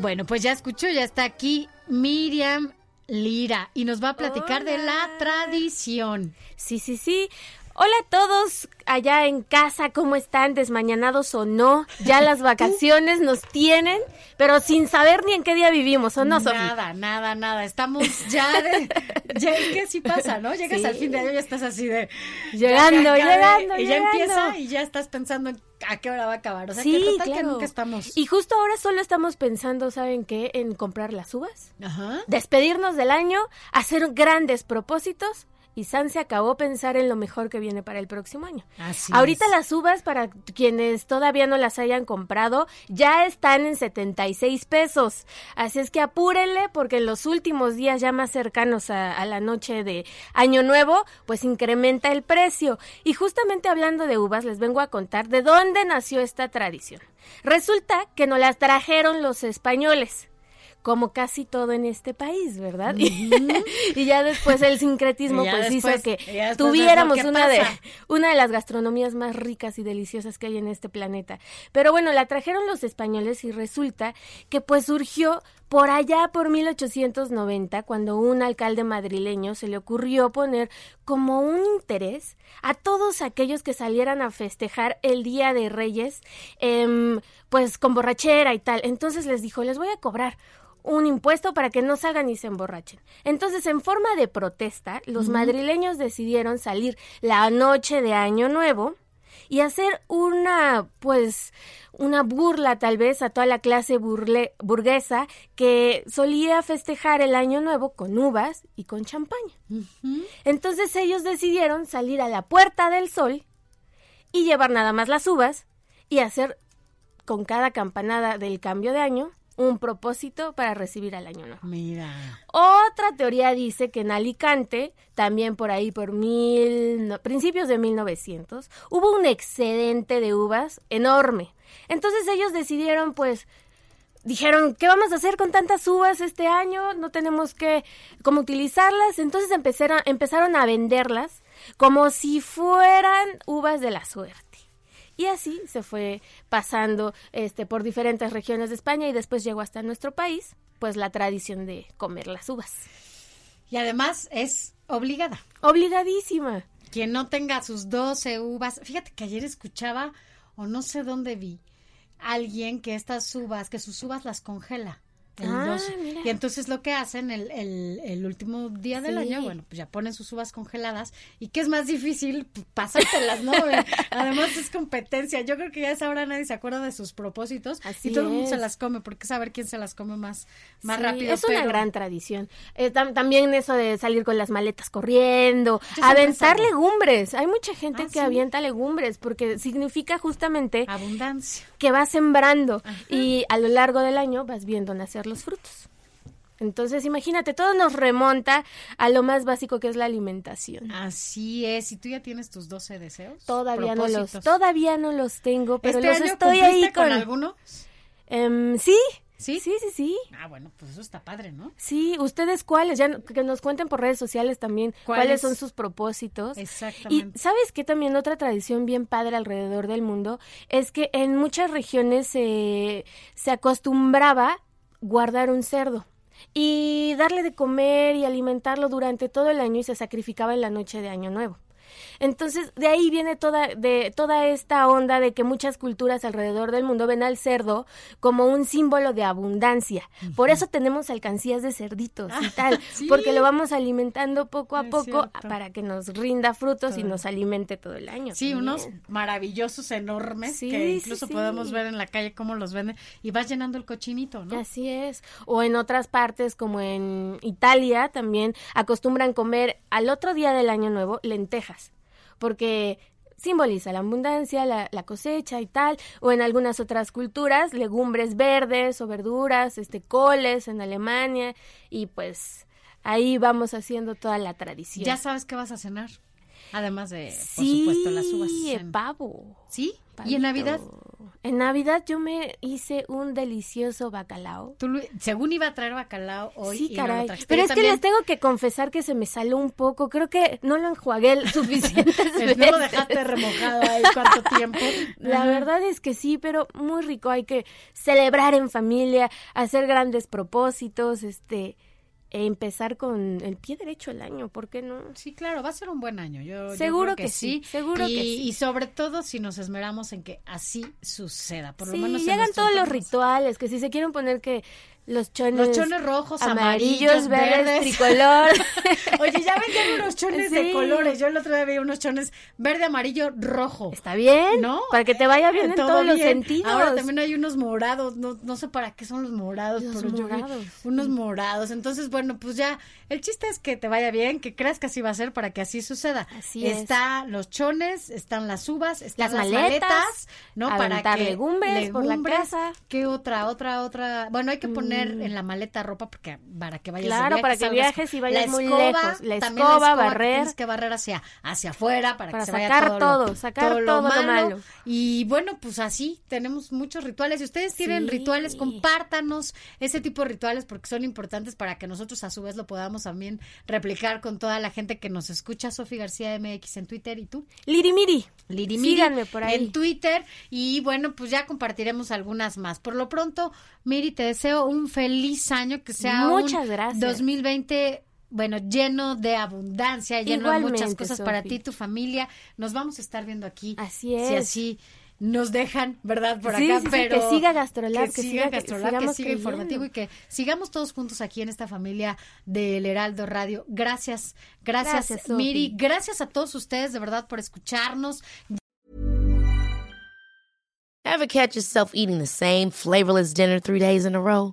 Bueno, pues ya escuchó, ya está aquí Miriam Lira y nos va a platicar de la tradición. Sí, sí, sí. Hola a todos allá en casa, ¿cómo están? ¿Desmañanados o no? Ya las vacaciones nos tienen, pero sin saber ni en qué día vivimos, ¿o no, Sofía? Nada, nada, nada. Estamos ya de. ya es que así pasa, ¿no? Llegas Sí. al fin de año y estás así de. Llegando, ya acabé, llegando, Y ya empieza y ya estás pensando en a qué hora va a acabar. O sea, Sí, que total que claro. nunca estamos. Y justo ahora solo estamos pensando, ¿saben qué? En comprar las uvas, Ajá. despedirnos del año, hacer grandes propósitos. Y San se acabó pensar en lo mejor que viene para el próximo año. Así Ahorita es. las uvas, para quienes todavía no las hayan comprado, ya están en 76 pesos. Así es que apúrenle porque en los últimos días ya más cercanos a, a la noche de Año Nuevo, pues incrementa el precio. Y justamente hablando de uvas, les vengo a contar de dónde nació esta tradición. Resulta que nos las trajeron los españoles como casi todo en este país, ¿verdad? y ya después el sincretismo pues después- hizo que tuviéramos que una de una de las gastronomías más ricas y deliciosas que hay en este planeta. Pero bueno, la trajeron los españoles y resulta que pues surgió por allá por 1890 cuando un alcalde madrileño se le ocurrió poner como un interés a todos aquellos que salieran a festejar el Día de Reyes em, pues con borrachera y tal. Entonces les dijo, les voy a cobrar un impuesto para que no salgan y se emborrachen. Entonces, en forma de protesta, los madrileños decidieron salir la noche de Año Nuevo y hacer una, pues, una burla tal vez a toda la clase burle- burguesa que solía festejar el Año Nuevo con uvas y con champaña. Entonces ellos decidieron salir a la Puerta del Sol y llevar nada más las uvas y hacer con cada campanada del cambio de año un propósito para recibir al año nuevo. Mira. Otra teoría dice que en Alicante, también por ahí por mil, no, principios de 1900, hubo un excedente de uvas enorme. Entonces ellos decidieron, pues, dijeron, ¿qué vamos a hacer con tantas uvas este año? No tenemos que, cómo utilizarlas. Entonces empezaron, empezaron a venderlas como si fueran uvas de la suerte. Y así se fue pasando este, por diferentes regiones de España y después llegó hasta nuestro país, pues la tradición de comer las uvas. Y además es obligada. Obligadísima. Quien no tenga sus 12 uvas. Fíjate que ayer escuchaba, o no sé dónde vi, alguien que estas uvas, que sus uvas las congela. El Ah, 12. mira. Y entonces lo que hacen el, el, el último día del Sí. año, bueno, pues ya ponen sus uvas congeladas. ¿Y qué es más difícil? Pues, Pasártelas, ¿no? Además es competencia. Yo creo que ya a esa hora nadie se acuerda de sus propósitos. Así y todo el mundo se las come, porque saber quién se las come más, más Sí, rápido. Es una gran tradición. Eh, tam- también eso de salir con las maletas corriendo, Yo aventar legumbres. Hay mucha gente Ah, que ¿sí? avienta legumbres porque significa justamente Abundancia. que vas sembrando y a lo largo del año vas viendo nacer los frutos. Entonces, imagínate, todo nos remonta a lo más básico que es la alimentación. Así es. ¿Y tú ya tienes tus 12 deseos? Todavía no los, todavía no los tengo, pero ¿Este los año estoy ahí con, con. alguno? Em, sí, ¿Sí? sí, sí, sí. Ah, bueno, pues eso está padre, ¿no? Sí, ustedes cuáles, ya que nos cuenten por redes sociales también ¿Cuáles? cuáles son sus propósitos. Exactamente. Y sabes que también otra tradición bien padre alrededor del mundo es que en muchas regiones se, se acostumbraba guardar un cerdo y darle de comer y alimentarlo durante todo el año y se sacrificaba en la noche de Año Nuevo. Entonces, de ahí viene toda, de, toda esta onda de que muchas culturas alrededor del mundo ven al cerdo como un símbolo de abundancia. Por eso tenemos alcancías de cerditos y tal, sí. porque lo vamos alimentando poco a Es poco cierto. para que nos rinda frutos y nos alimente todo el año. Sí, también. unos maravillosos enormes Sí, que incluso sí. podemos ver en la calle cómo los venden y vas llenando el cochinito, ¿no? Así es. O en otras partes, como en Italia, también acostumbran comer al otro día del Año Nuevo lentejas. Porque simboliza la abundancia, la, la, cosecha y tal, o en algunas otras culturas, legumbres verdes o verduras, este, coles en Alemania, y pues ahí vamos haciendo toda la tradición. ¿Ya sabes qué vas a cenar? Además de, por supuesto, las uvas. Sí, pavo. ¿Sí? ¿Y en Navidad? En Navidad yo me hice un delicioso bacalao. Tú, según iba a traer bacalao hoy. Sí, y caray. No Pero es que les tengo que confesar que se me salió un poco. Creo que no lo enjuagué suficientes veces. No lo dejaste remojado ahí cuánto tiempo. La verdad es que sí, pero muy rico. Hay que celebrar en familia, hacer grandes propósitos, este empezar con el pie derecho el año, ¿por qué no? Sí, claro, va a ser un buen año. Yo, seguro yo creo que, sí, seguro y, que sí. Y sobre todo si nos esmeramos en que así suceda, por sí, lo menos y hagan todos los rituales, que si se quieren poner que los chones, los chones rojos, amarillos, amarillos verdes, verdes. tricolor. Oye, ya vendían unos chones Sí. de colores. Yo el otro día vi unos chones verde, amarillo, rojo. Está bien, ¿No? Para que te vaya bien en Todo todos los sentidos. Ahora también hay unos morados, no, no sé para qué son los morados, Los pero yo vi morados. unos morados. Entonces, bueno, pues ya, el chiste es que te vaya bien, que creas que así va a ser para que así suceda. Así es. Está los chones, están las uvas, están Las las, maletas, ¿no? aventar para que legumbres por la casa. ¿Qué otra, otra, otra? Bueno, hay que poner en la maleta ropa porque para que vayas de Mm. Claro, viaje, para que salgas- viajes y vayas la muy escoba, lejos. La también escoba, barrer. Tienes que barrer hacia, hacia afuera para, Para que se vaya sacar todo, lo- sacar todo, todo lo lo malo. malo. Y bueno, pues así tenemos muchos rituales. Si ustedes tienen Sí. rituales, compártanos ese tipo de rituales porque son importantes para que nosotros a su vez lo podamos también replicar con toda la gente que nos escucha. Sofi García MX en Twitter y tú. Lirimiri. Lirimiri Síganme por ahí. en Twitter y bueno, pues ya compartiremos algunas más. Por lo pronto, Miri, te deseo un feliz año, que sea Muchas un gracias. 2020 bueno, lleno de abundancia, lleno de muchas Igualmente, cosas para Sofi. ti y tu familia. Nos vamos a estar viendo aquí. Así Si es. así nos dejan, ¿verdad? Por Sí, acá, sí, sí, pero que siga Gastrolab, que, que siga que Gastrolab, que sigamos siga creyendo. informativo y que sigamos todos juntos aquí en esta familia del Heraldo Radio. Gracias, gracias, Gracias. Miri, gracias a todos ustedes de verdad por escucharnos. Ever catch yourself eating the same flavorless dinner three days in a row?